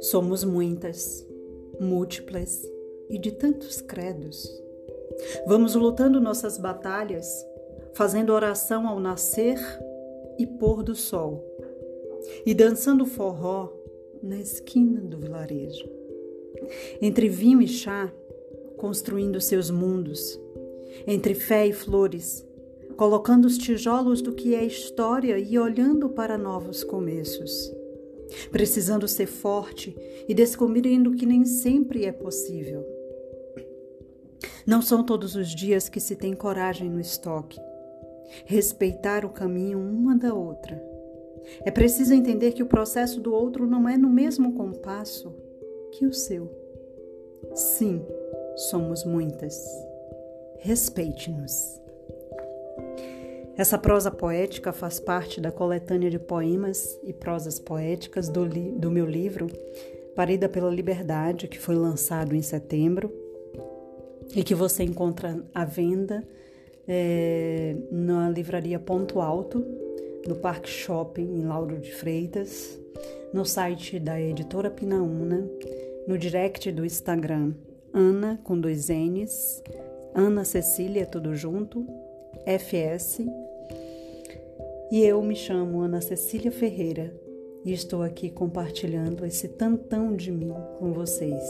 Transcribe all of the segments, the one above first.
Somos muitas, múltiplas e de tantos credos. Vamos lutando nossas batalhas, fazendo oração ao nascer e pôr do sol, e dançando forró na esquina do vilarejo. Entre vinho e chá, construindo seus mundos, entre fé e flores, colocando os tijolos do que é história e olhando para novos começos. Precisando ser forte e descobrindo que nem sempre é possível. Não são todos os dias que se tem coragem no estoque. Respeitar o caminho uma da outra. É preciso entender que o processo do outro não é no mesmo compasso que o seu. Sim, somos muitas. Respeite-nos. Essa prosa poética faz parte da coletânea de poemas e prosas poéticas do, do meu livro Parida pela Liberdade, que foi lançado em setembro e que você encontra à venda é, na livraria Ponto Alto, no Parque Shopping em Lauro de Freitas, no site da editora Pinaúna, no direct do Instagram Ana com dois N's, Ana Cecília, tudo junto, FS. E eu me chamo Ana Cecília Ferreira e estou aqui compartilhando esse tantão de mim com vocês.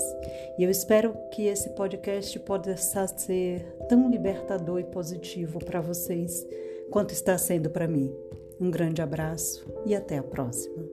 E eu espero que esse podcast possa ser tão libertador e positivo para vocês quanto está sendo para mim. Um grande abraço e até a próxima.